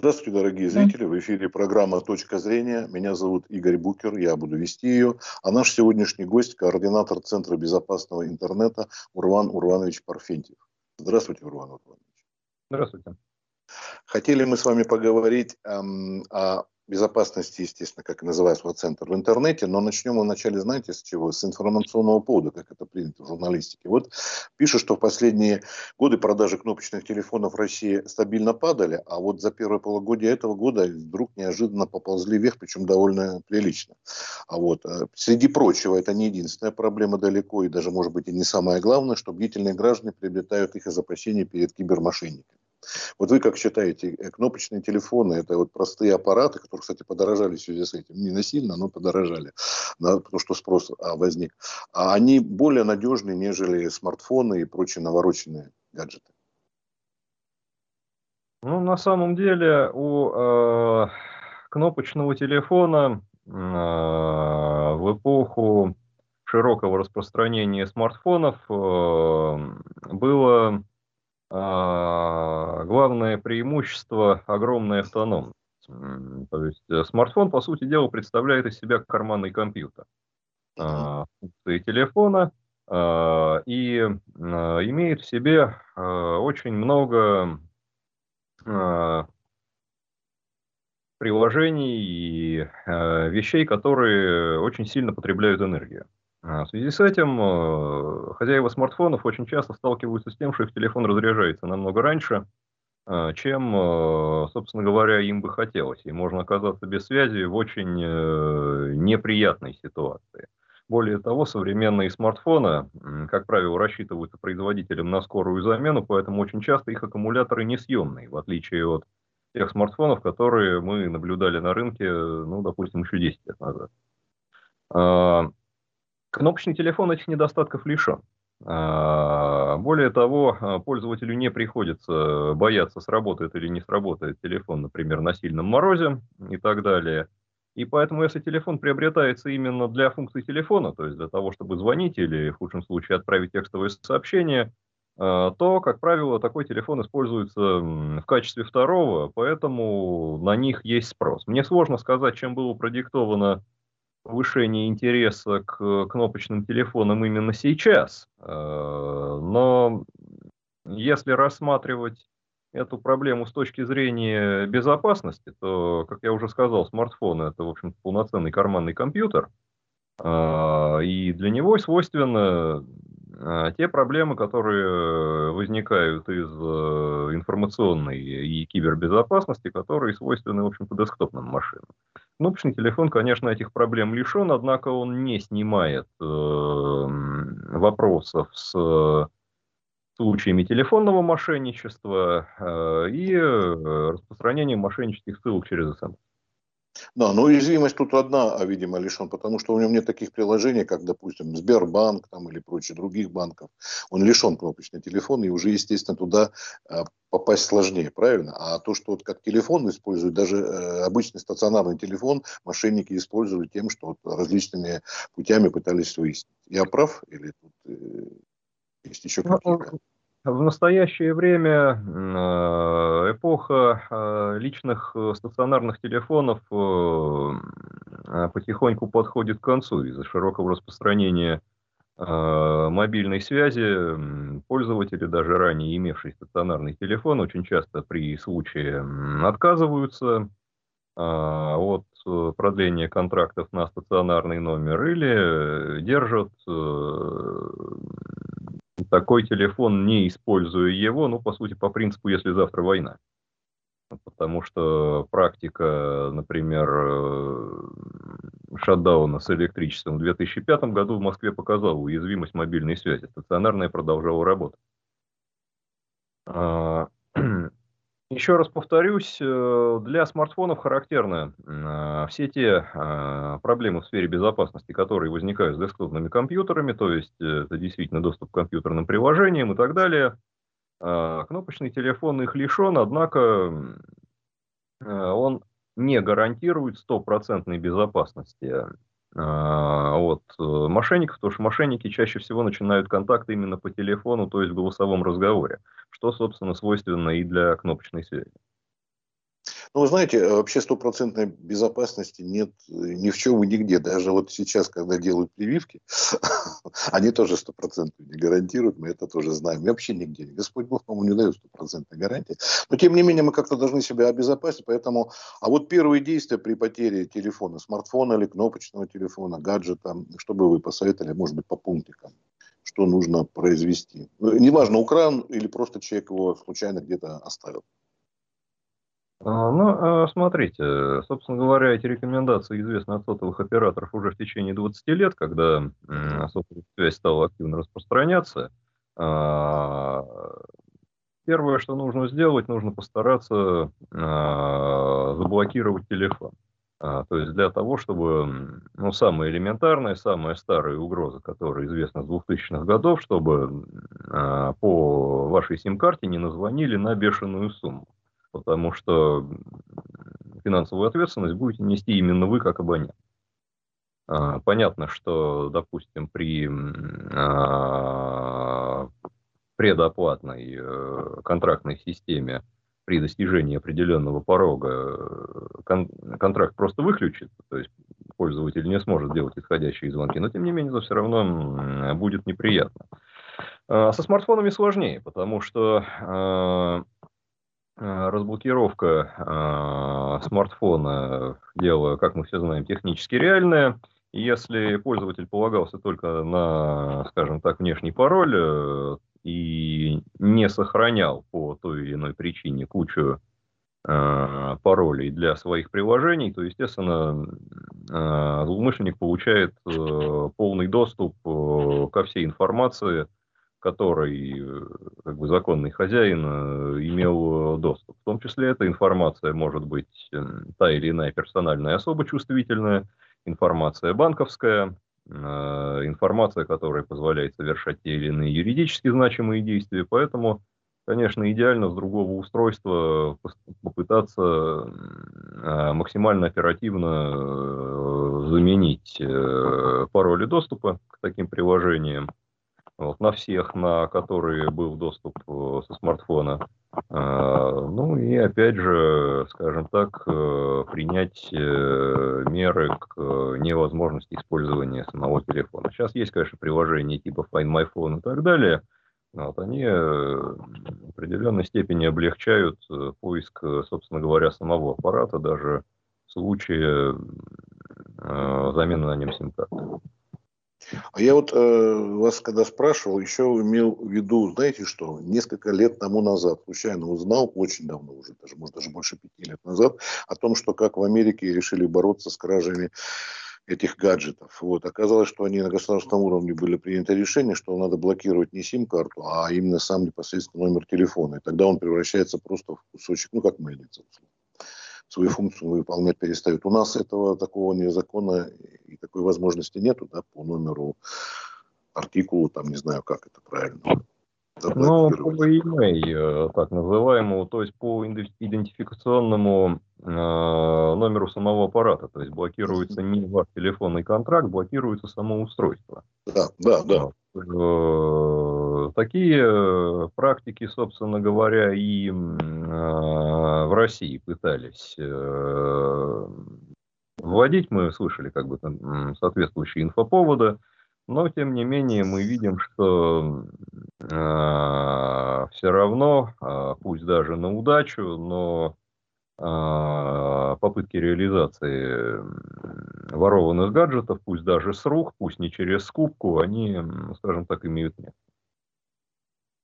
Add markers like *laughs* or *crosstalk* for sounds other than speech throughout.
Здравствуйте, дорогие зрители. В эфире программа «Точка зрения». Меня зовут Игорь Букер, я буду вести ее. А наш сегодняшний гость – координатор Центра безопасного интернета Урван Урванович Парфентьев. Здравствуйте, Урван Урванович. Здравствуйте. Хотели мы с вами поговорить эм, о безопасности, естественно, как называется вот центр в интернете, но начнем мы вначале, знаете, с чего? С информационного повода, как это принято в журналистике. Вот пишут, что в последние годы продажи кнопочных телефонов в России стабильно падали, а вот за первое полугодие этого года вдруг неожиданно поползли вверх, причем довольно прилично. А вот э, среди прочего, это не единственная проблема далеко, и даже, может быть, и не самое главное, что бдительные граждане приобретают их из опасений перед кибермошенниками. Вот вы как считаете, э, кнопочные телефоны, это вот простые аппараты, которые, кстати, подорожали в связи с этим, не насильно, но подорожали, да, потому что спрос а, возник, а они более надежны, нежели смартфоны и прочие навороченные гаджеты? Ну, на самом деле, у э, кнопочного телефона э, в эпоху широкого распространения смартфонов э, было главное преимущество – огромная автономность. То есть э, смартфон, по сути дела, представляет из себя карманный компьютер. А, функции телефона а, и имеет в себе очень много приложений и вещей, которые очень сильно потребляют энергию. А, в связи с этим э, хозяева смартфонов очень часто сталкиваются с тем, что их телефон разряжается намного раньше, э, чем, э, собственно говоря, им бы хотелось. И можно оказаться без связи в очень неприятной ситуации. Более того, современные смартфоны, как правило, рассчитываются производителем на скорую замену, поэтому очень часто их аккумуляторы несъемные, в отличие от тех смартфонов, которые мы наблюдали на рынке, ну, допустим, еще 10 лет назад. Кнопочный телефон этих недостатков лишен. А, более того, а, пользователю не приходится бояться, сработает или не сработает телефон, например, на сильном морозе и так далее. И поэтому, если телефон приобретается именно для функции телефона, то есть для того, чтобы звонить или, в худшем случае, отправить текстовое сообщение, а, то, как правило, такой телефон используется в качестве второго, поэтому на них есть спрос. Мне сложно сказать, чем было продиктовано повышение интереса к кнопочным телефонам именно сейчас. Э, но если рассматривать эту проблему с точки зрения безопасности, то, как я уже сказал, смартфон это, в общем полноценный карманный компьютер, э, и для него свойственно э, те проблемы, которые возникают из информационной и кибербезопасности, которые свойственны, в общем-то, десктопным машинам. Кнопочный телефон, конечно, этих проблем лишен, однако он не снимает э, вопросов с случаями телефонного мошенничества э, и э, распространением мошеннических ссылок через СМС. Да, но уязвимость тут одна, а, видимо, лишен, потому что у него нет таких приложений, как, допустим, Сбербанк там, или прочие других банков. Он лишен кнопочный телефон, и уже, естественно, туда а, попасть сложнее, правильно? А то, что вот как телефон используют, даже э, обычный стационарный телефон мошенники используют тем, что вот различными путями пытались выяснить. Я прав или тут э, есть еще ну, какие-то? В настоящее время э, эпоха э, личных э, стационарных телефонов потихоньку подходит к концу из-за широкого распространения мобильной связи. Пользователи, даже ранее имевшие стационарный телефон, очень часто при случае отказываются от продления контрактов на стационарный номер или держат такой телефон, не используя его, ну, по сути, по принципу, если завтра война. Потому что практика, например, э, шатдауна с электричеством в 2005 году в Москве показала уязвимость мобильной связи. Стационарная продолжала работать. А, Еще раз повторюсь, э, для смартфонов характерны э, все те э, проблемы в сфере безопасности, которые возникают с десктопными компьютерами, то есть это действительно доступ к компьютерным приложениям и так далее. Кнопочный телефон их лишен, однако он не гарантирует стопроцентной безопасности а, от э, мошенников, потому что мошенники чаще всего начинают контакты именно по телефону, то есть в голосовом разговоре, что, собственно, свойственно и для кнопочной связи. Ну, вы знаете, э, вообще стопроцентной безопасности нет э, ни в чем и нигде. Даже вот сейчас, когда делают прививки, *laughs* они тоже стопроцентную не гарантируют, мы это тоже знаем. И вообще нигде. Господь Бог, по-моему, не дает стопроцентной гарантии. Но, тем не менее, мы как-то должны себя обезопасить, поэтому... А вот первые действия при потере телефона, смартфона или кнопочного телефона, гаджета, что бы вы посоветовали, может быть, по пунктикам? что нужно произвести. Ну, неважно, украл или просто человек его случайно где-то оставил. А, ну, а, смотрите, собственно говоря, эти рекомендации известны от сотовых операторов уже в течение 20 лет, когда сотовая связь стала активно распространяться. А, первое, что нужно сделать, нужно постараться заблокировать телефон. То есть для того, чтобы, ну, самая элементарная, самая старая угроза, которая известна с 2000-х годов, чтобы по вашей сим-карте не назвонили на бешеную сумму потому что финансовую ответственность будете нести именно вы как абонент. А, понятно, что, допустим, при а, предоплатной э, контрактной системе при достижении определенного порога кон контракт просто выключится, то есть пользователь не сможет делать исходящие звонки, но тем не менее это все равно будет неприятно. А со смартфонами сложнее, потому что Э, разблокировка э, смартфона дело, как мы все знаем, технически реальное. Если пользователь полагался только на, скажем так, внешний пароль э, и не сохранял по той или иной причине кучу э, паролей для своих приложений, то, естественно, злоумышленник получает э, полный доступ э, ко всей информации, которой э, как бы, законный хозяин э, имел доступ. В том числе эта информация может быть та или иная персональная особо чувствительная, информация банковская, э, информация, которая позволяет совершать те или иные юридически значимые действия. Поэтому, конечно, идеально с другого устройства попытаться максимально оперативно заменить пароли доступа к таким приложениям вот, на всех, на которые был доступ э, со смартфона. А, ну и опять же, скажем так, э, принять э, меры к невозможности использования самого телефона. Сейчас есть, конечно, приложения типа Find My Phone и так далее. Вот, они в определенной степени облегчают поиск, собственно говоря, самого аппарата, даже в случае замены на нем сим-карты. А я вот э, вас когда спрашивал, еще имел в виду, знаете что, несколько лет тому назад случайно узнал, очень давно уже, даже, может, даже больше пяти лет назад, о том, что как в Америке решили бороться с кражами этих гаджетов. Вот. Оказалось, что они на государственном уровне были приняты решение, что надо блокировать не сим-карту, а именно сам непосредственно номер телефона. И тогда он превращается просто в кусочек, ну, как мыльница, условно свою функцию выполнять перестают. У нас этого такого не закона и такой возможности нету, да, по номеру артикулу, там не знаю, как это правильно. Ну, по email, э, так называемому, то есть по идентификационному э, номеру самого аппарата, то есть блокируется не ваш телефонный контракт, блокируется само устройство. Да, да, да. Э, такие э, практики, собственно говоря, и в России пытались вводить. Мы слышали как бы соответствующие инфоповоды. Но, тем не менее, мы видим, что э, все равно, э, пусть даже на удачу, но э, попытки реализации ворованных гаджетов, пусть даже с рук, пусть не через скупку, они, скажем так, имеют место.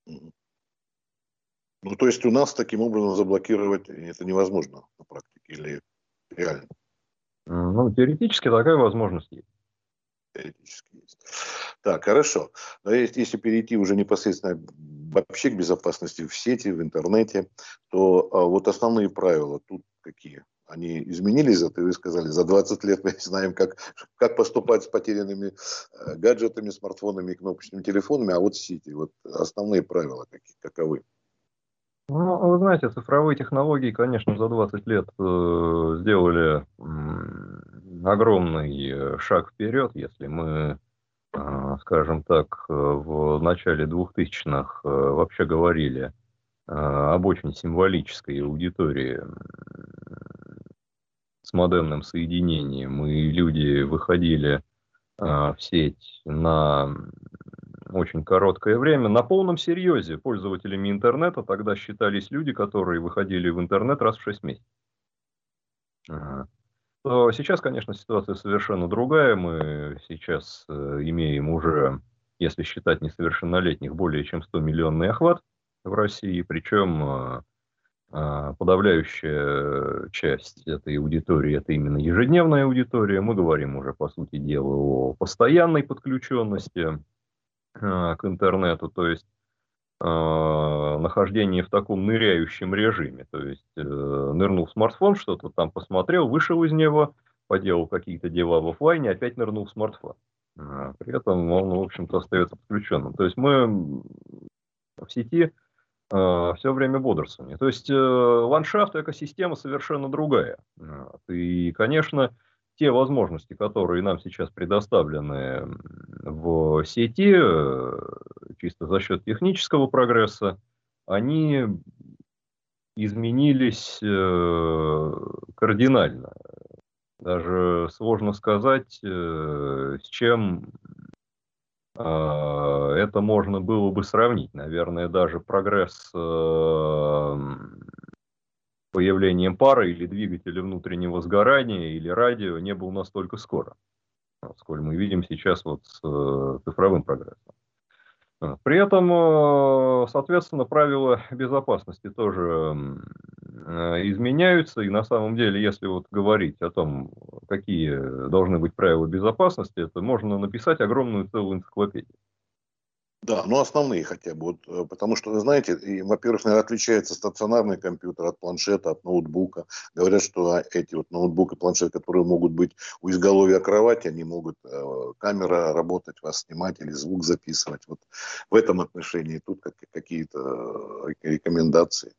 Ну, то есть у нас таким образом заблокировать это невозможно на практике или реально? Ну, теоретически такая возможность есть теоретически есть. Так, хорошо. Но если перейти уже непосредственно вообще к безопасности в сети, в интернете, то а, вот основные правила тут какие? Они изменились, это вы сказали, за 20 лет мы знаем, как, как поступать с потерянными э, гаджетами, смартфонами и кнопочными телефонами, а вот сети, вот основные правила какие, каковы? Ну, вы знаете, цифровые технологии, конечно, за 20 лет э, сделали э, огромный шаг вперед, если мы, э, скажем так, э, в начале 2000-х э, вообще говорили э, об очень символической аудитории с модемным соединением, и люди выходили а, в сеть на очень короткое время. На полном серьезе пользователями интернета тогда считались люди, которые выходили в интернет раз в 6 месяцев. То сейчас, конечно, ситуация совершенно другая. Мы сейчас э, имеем уже, если считать несовершеннолетних, более чем 100 миллионный охват в России, причем а, подавляющая часть этой аудитории – это именно ежедневная аудитория. Мы говорим уже, по сути дела, о постоянной подключенности а, к интернету, то есть э, нахождение в таком ныряющем режиме. То есть э, нырнул в смартфон, что-то там посмотрел, вышел из него, поделал какие-то дела в офлайне, опять нырнул в смартфон. При этом он, в общем-то, остается подключенным. То есть мы в сети все время бодрствование. То есть э, ландшафт, экосистема совершенно другая. И, конечно, те возможности, которые нам сейчас предоставлены в сети, э, чисто за счет технического прогресса, они изменились э, кардинально. Даже сложно сказать, э, с чем это можно было бы сравнить. Наверное, даже прогресс появлением пары или двигателя внутреннего сгорания или радио не был настолько скоро, сколь мы видим сейчас вот с э, цифровым прогрессом. При этом, э, соответственно, правила *laughs* безопасности тоже э, изменяются, и на самом деле, если вот говорить о том, какие должны быть правила безопасности, это можно написать огромную целую энциклопедию. Да, ну основные хотя бы, вот, э, потому что, вы знаете, и, во-первых, наверное, отличается стационарный компьютер от планшета, от ноутбука. Говорят, что а, эти вот ноутбук и планшет, которые могут быть у изголовья кровати, они могут э, камера работать, вас снимать или звук записывать. Вот в этом отношении тут как, какие-то э, рекомендации.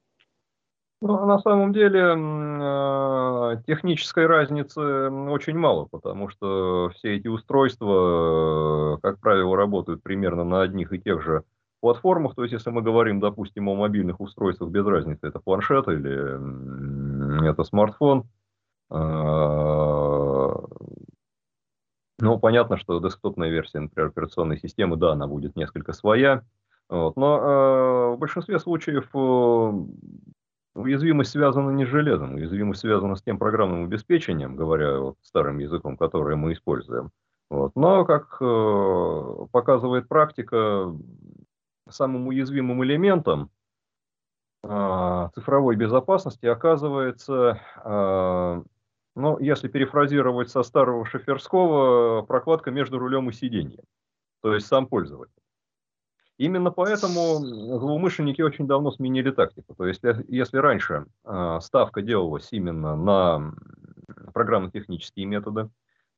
Ну, на самом деле э, технической разницы очень мало, потому что все эти устройства, э, как правило, работают примерно на одних и тех же платформах. То есть, если мы говорим, допустим, о мобильных устройствах, без разницы, это планшет или это смартфон. Э, ну, понятно, что десктопная версия, например, операционной системы, да, она будет несколько своя. Вот. Но в большинстве случаев Уязвимость связана не с железом, уязвимость связана с тем программным обеспечением, говоря вот старым языком, которое мы используем. Вот. Но, как э, показывает практика, самым уязвимым элементом э, цифровой безопасности оказывается, э, ну, если перефразировать со старого шоферского, прокладка между рулем и сиденьем, то есть сам пользователь. Именно поэтому злоумышленники очень давно сменили тактику. То есть, если раньше э, ставка делалась именно на программно-технические методы,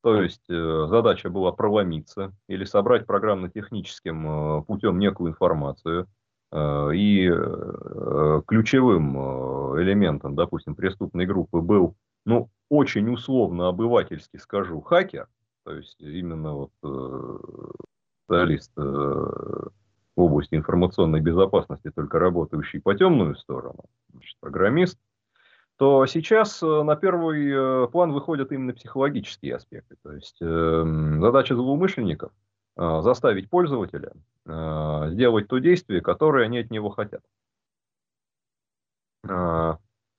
то есть э, задача была проломиться или собрать программно-техническим э, путем некую информацию, э, и э, ключевым э, элементом, допустим, преступной группы был, ну, очень условно обывательски скажу, хакер, то есть именно вот э, специалист э, в области информационной безопасности, только работающий по темную сторону, значит, программист, то сейчас э, на первый э, план выходят именно психологические аспекты. То есть э, задача злоумышленников э, заставить пользователя сделать то действие, которое они от него хотят.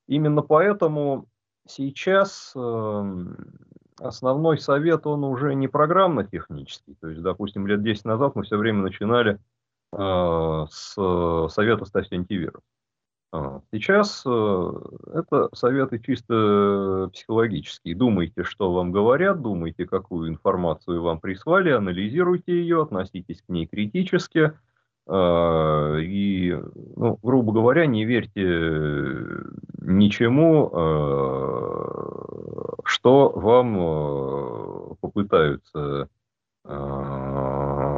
Именно поэтому сейчас э, основной совет, он уже не программно-технический. То есть, допустим, лет 10 назад мы все время начинали с совета «Ставьте антивирус». А, сейчас э, это советы чисто психологические. Думайте, что вам говорят, думайте, какую информацию вам прислали, анализируйте ее, относитесь к ней критически. А, и, ну, грубо говоря, не верьте ничему, что вам попытаются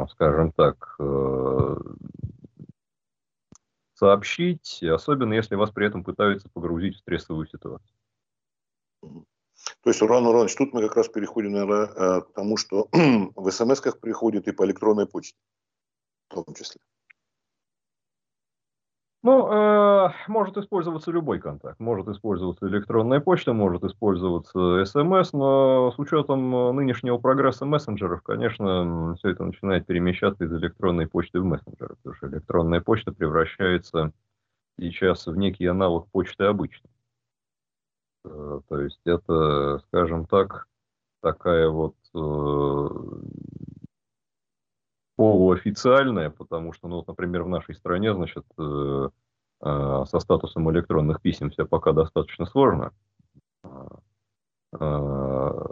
скажем так, э, сообщить, особенно если вас при этом пытаются погрузить в стрессовую ситуацию. То есть, Уран Урович, тут мы как раз переходим, наверное, э, к тому, что *clears throat* в смс-ках приходит и по электронной почте, в том числе. Ну, э, может использоваться любой контакт. Может использоваться электронная почта, может использоваться СМС, но с учетом э, нынешнего прогресса мессенджеров, конечно, все это начинает перемещаться из электронной почты в мессенджеры, потому что электронная почта превращается сейчас в некий аналог почты обычной. Э, то есть это, скажем так, такая вот э, полуофициальная, потому что, ну, вот, например, в нашей стране, значит, э, э, со статусом электронных писем все пока достаточно сложно. Э,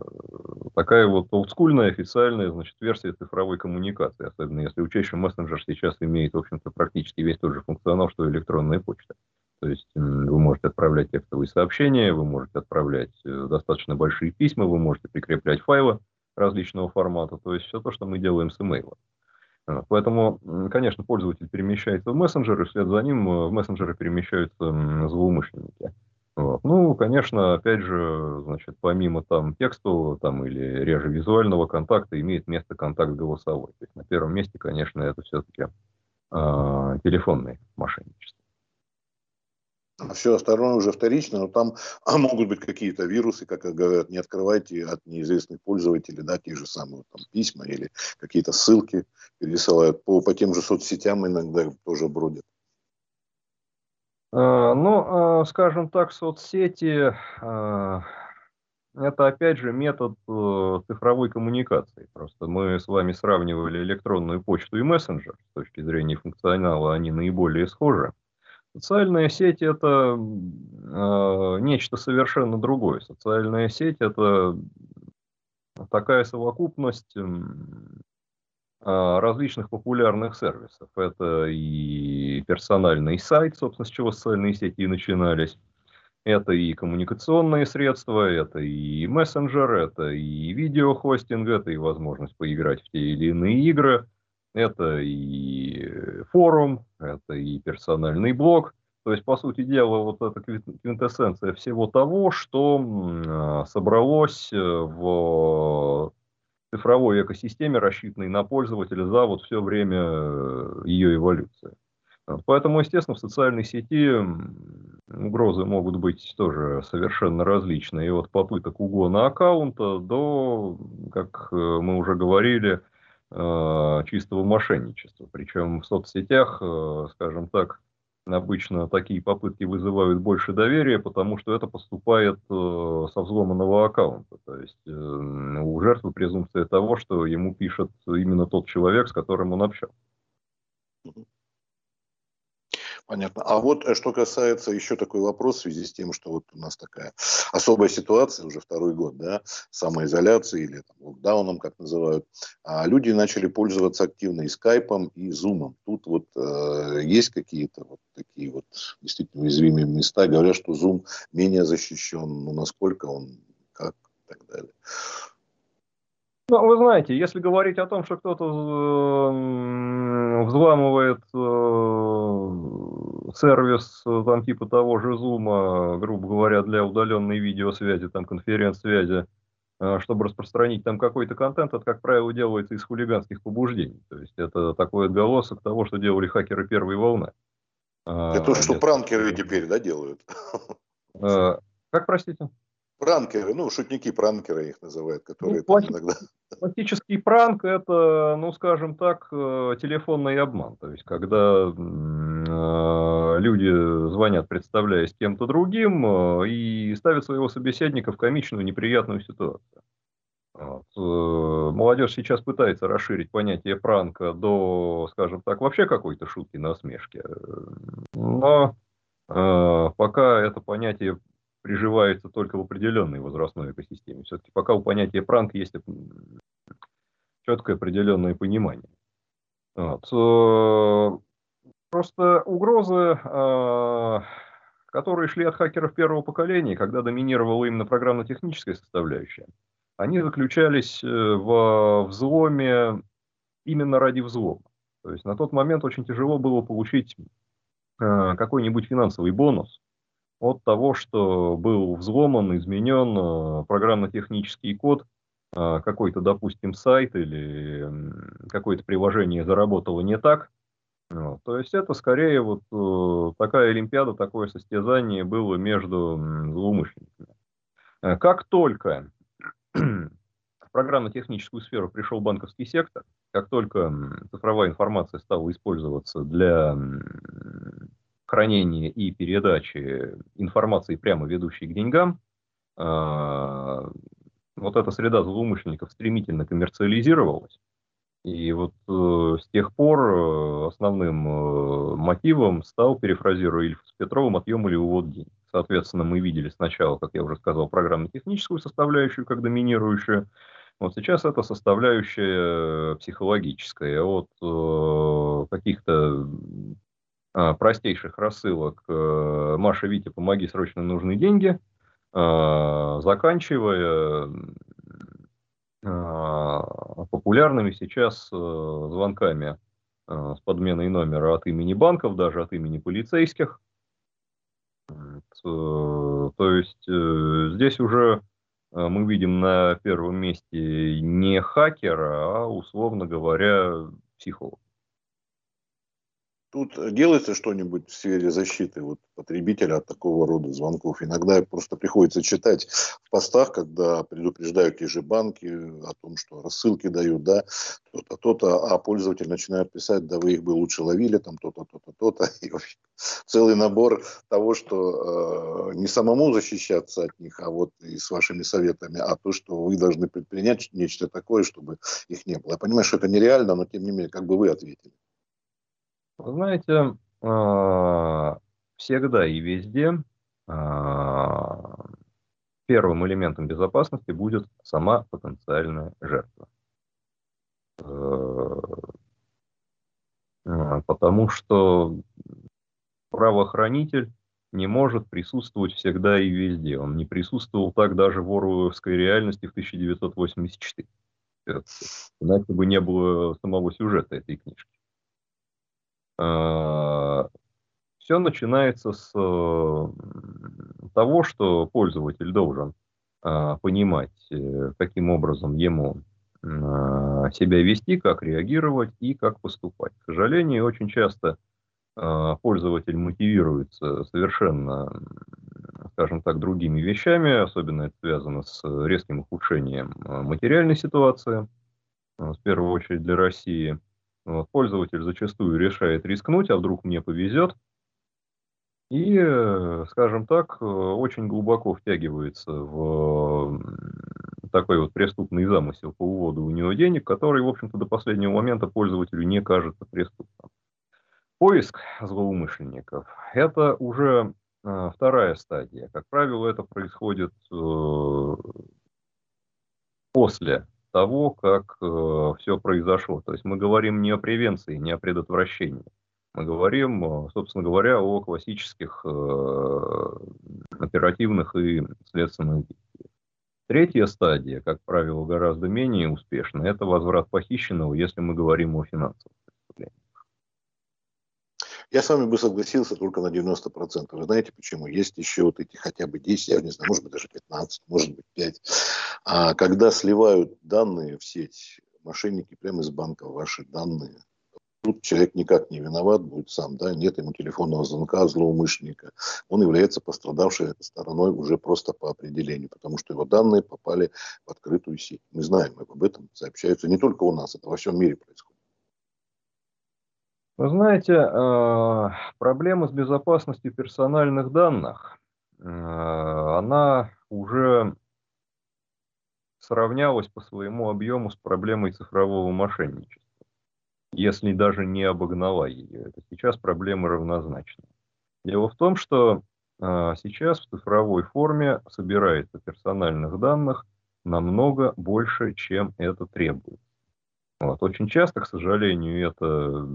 такая вот олдскульная официальная, значит, версия цифровой коммуникации, особенно если учесть, что мессенджер сейчас имеет, в общем-то, практически весь тот же функционал, что и электронная почта. То есть вы можете отправлять текстовые сообщения, вы можете отправлять э, достаточно большие письма, вы можете прикреплять файлы различного формата, то есть все то, что мы делаем с имейлом. Поэтому, конечно, пользователь перемещается в мессенджер, и вслед за ним э, в мессенджеры перемещаются злоумышленники. Вот. Ну, конечно, опять же, значит, помимо там текстового там, или реже визуального контакта, имеет место контакт голосовой. То есть на первом месте, конечно, это все-таки э, а, телефонное мошенничество. А все остальное уже вторично, но там а могут быть какие-то вирусы, как говорят, не открывайте от неизвестных пользователей, да, те же самые там, письма или какие-то ссылки пересылают по, по тем же соцсетям иногда тоже бродят. А, ну, а, скажем так, соцсети это опять же метод э, цифровой коммуникации. Просто мы с вами сравнивали электронную почту и мессенджер. С точки зрения функционала они наиболее схожи. Социальная сеть это э, нечто совершенно другое. Социальная сеть это такая совокупность э, различных популярных сервисов. Это и персональный сайт, собственно, с чего социальные сети и начинались. Это и коммуникационные средства, это и мессенджер, это и видеохостинг, это и возможность поиграть в те или иные игры – это и форум, это и персональный блог. То есть, по сути дела, вот эта квинтэссенция всего того, что а, собралось э, в цифровой экосистеме, рассчитанной на пользователя за вот все время э, ее эволюции. Поэтому, естественно, в социальной сети угрозы могут быть тоже совершенно различные. И от попыток угона аккаунта до, как э, мы уже говорили, Э, чистого мошенничества. Причем в соцсетях, э, скажем так, обычно такие попытки вызывают больше доверия, потому что это поступает э, со взломанного аккаунта. То есть у жертвы презумпция того, что ему пишет именно тот человек, с которым он общался. Понятно. А вот э, что касается еще такой вопрос в связи с тем, что вот у нас такая особая ситуация уже второй год, да, самоизоляции или там, локдауном, как называют, а люди начали пользоваться активно и скайпом, и зумом. Тут вот э, есть какие-то вот такие вот действительно уязвимые места. Говорят, что зум менее защищен, но насколько он, как и так далее. Ну, вы знаете, если говорить о том, что кто-то взламывает э, сервис э, там типа того же Zoom, грубо говоря, для удаленной видеосвязи, там конференц-связи, э, чтобы распространить там какой-то контент, это, как правило, делается из хулиганских побуждений. То есть это такой отголосок того, что делали хакеры первой волны. Это то, что пранкеры теперь, да, делают? Как, простите? Пранкеры, ну, шутники-пранкеры их называют, которые ну, иногда... Классический пранк – это, ну, скажем так, э, телефонный обман. То есть, когда э, люди звонят, представляясь кем-то другим, э, и ставят своего собеседника в комичную, неприятную ситуацию. Вот. Молодежь сейчас пытается расширить понятие пранка до, скажем так, вообще какой-то шутки, насмешки. Но э, пока это понятие приживается только в определенной возрастной экосистеме. Все-таки пока у понятия пранк есть четкое определенное понимание. Вот. Э, просто угрозы, э, которые шли от хакеров первого поколения, когда доминировала именно программно-техническая составляющая, они заключались э, в взломе именно ради взлома. То есть на тот момент очень тяжело было получить какой-нибудь финансовый бонус от того, что был взломан, изменен э, программно-технический код, э, какой-то, допустим, сайт или какое-то приложение заработало не так, Вот. То есть это скорее вот э, такая Олимпиада, такое состязание было между злоумышленниками. Как только *clears throat* в программно-техническую сферу пришел банковский сектор, как только цифровая информация стала использоваться для хранения и передачи информации, прямо ведущей к деньгам, э, вот эта среда злоумышленников стремительно коммерциализировалась. И вот э, с тех пор э, основным э, мотивом стал, перефразируя Ильфа с Петровым, отъем или увод денег. Соответственно, мы видели сначала, как я уже сказал, программно-техническую составляющую как доминирующую. Вот сейчас это составляющая психологическая. От э, каких-то э, простейших рассылок э, «Маша, Витя, помоги, срочно нужны деньги», э, заканчивая а, популярными сейчас э, звонками э, с подменой номера от имени банков, даже от имени полицейских. То есть здесь уже мы видим на первом месте не хакера, а, условно говоря, психолога. Тут делается что-нибудь в сфере защиты вот, потребителя от такого рода звонков? Иногда просто приходится читать в постах, когда предупреждают те же банки о том, что рассылки дают, да, то-то, то-то, а пользователь начинает писать, да вы их бы лучше ловили, там то-то, то-то, то-то. *laughs* И целый набор того, что э, не самому защищаться от них, а вот и с вашими советами, а то, что вы должны предпринять нечто такое, чтобы их не было. Я понимаю, что это нереально, но тем не менее, как бы вы ответили? Знаете, а, всегда и везде а, первым элементом безопасности будет сама потенциальная жертва. Э, а, потому что правоохранитель не может присутствовать всегда и везде. Он не присутствовал так даже в Оруэлловской реальности в 1984. Иначе бы не было самого сюжета этой книжки. Э, Все начинается с э, того, что пользователь должен э, понимать, каким образом ему себя вести, как реагировать и как поступать. К сожалению, очень часто пользователь мотивируется совершенно, скажем так, другими вещами, особенно это связано с резким ухудшением материальной ситуации, в первую очередь для России – вот, пользователь зачастую решает рискнуть, а вдруг мне повезет. И, э, скажем так, э, очень глубоко втягивается в такой вот преступный замысел по уводу у него денег, который, в общем-то, до последнего момента пользователю не кажется преступным. Поиск злоумышленников – это уже э, вторая стадия. Как правило, это происходит после того, как э, все произошло. То есть мы говорим не о превенции, не о предотвращении. Мы говорим, э, собственно говоря, о классических э, оперативных и следственных действиях. Третья стадия, как правило, гораздо менее успешная, это возврат похищенного, если мы говорим о преступлениях. Я с вами бы согласился только на 90%. Вы знаете почему? Есть еще вот эти хотя бы 10, я не знаю, может быть даже 15, может быть 5. А когда сливают данные в сеть, мошенники прямо из банка ваши данные, тут человек никак не виноват будет сам, да, нет ему телефонного звонка злоумышленника, он является пострадавшей стороной уже просто по определению, потому что его данные попали в открытую сеть. Мы знаем об этом, сообщаются не только у нас, это во всем мире происходит. Вы знаете, э, проблема с безопасностью персональных данных, э, она уже сравнялась по своему объему с проблемой цифрового мошенничества, если даже не обогнала ее. Это сейчас проблемы равнозначны. Дело в том, что э, сейчас в цифровой форме собирается персональных данных намного больше, чем это требует. Вот. Очень часто, к сожалению, это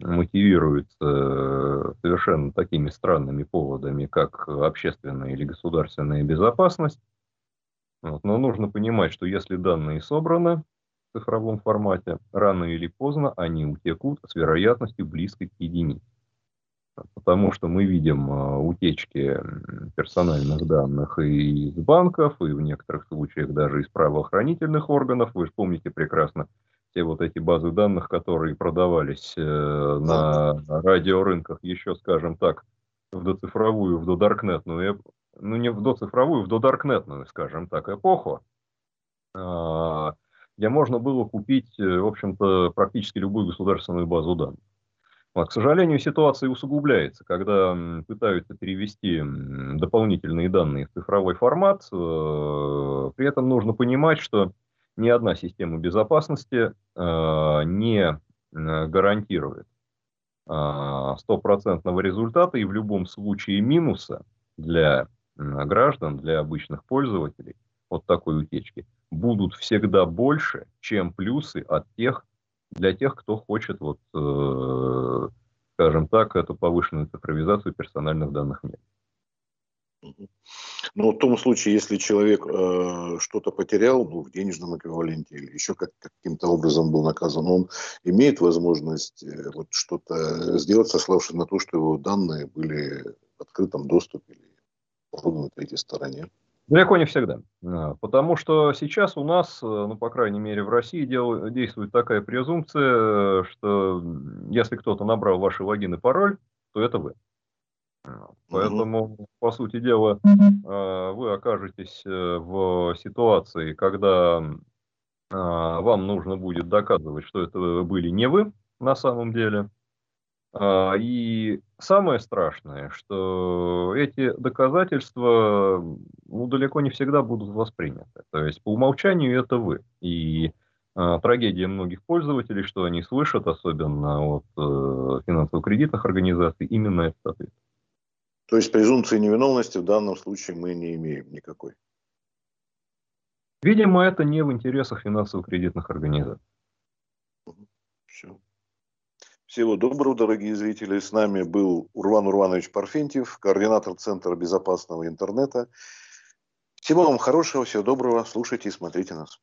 мотивируется э, совершенно такими странными поводами, как общественная или государственная безопасность. Вот. Но нужно понимать, что если данные собраны в цифровом формате, рано или поздно они утекут с вероятностью близкой к единице. Потому что мы видим э, утечки персональных данных и из банков, и в некоторых случаях даже из правоохранительных органов. Вы же помните прекрасно все вот эти базы данных, которые продавались э, на радиорынках еще, скажем так, в доцифровую, в додаркнетную, ну не в доцифровую, в додаркнетную, скажем так, эпоху, э, где можно было купить, э, в общем-то, практически любую государственную базу данных. Вот, к сожалению, ситуация усугубляется, когда пытаются перевести дополнительные данные в цифровой формат. Э, при этом нужно понимать, что ни одна система безопасности э, не гарантирует стопроцентного результата и в любом случае минуса для граждан, для обычных пользователей от такой утечки будут всегда больше, чем плюсы от тех, для тех, кто хочет, вот, э, скажем так, эту повышенную цифровизацию персональных данных нет. Но в том случае, если человек э, что-то потерял ну, в денежном эквиваленте или еще как, каким-то образом был наказан, он имеет возможность э, вот что-то сделать, сославшись на то, что его данные были в открытом доступе или проданы третьей стороне. Далеко не всегда. А, потому что сейчас у нас, э, ну, по крайней мере, в России дел, действует такая презумпция, что если кто-то набрал ваши логин и пароль, то это вы. А, поэтому, угу. по сути дела, а, вы окажетесь э, в ситуации, когда вам нужно будет доказывать, что это были не вы на самом деле. А, и самое страшное, что эти доказательства ну, далеко не всегда будут восприняты. То есть по умолчанию это вы. И а, трагедия многих пользователей, что они слышат, особенно от э, финансово-кредитных организаций, именно этот ответ. То есть презумпции невиновности в данном случае мы не имеем никакой. Видимо, это не в интересах финансово-кредитных организаций. Все. Всего доброго, дорогие зрители. С нами был Урван Урванович Парфентьев, координатор Центра безопасного интернета. Всего вам хорошего, всего доброго. Слушайте и смотрите нас.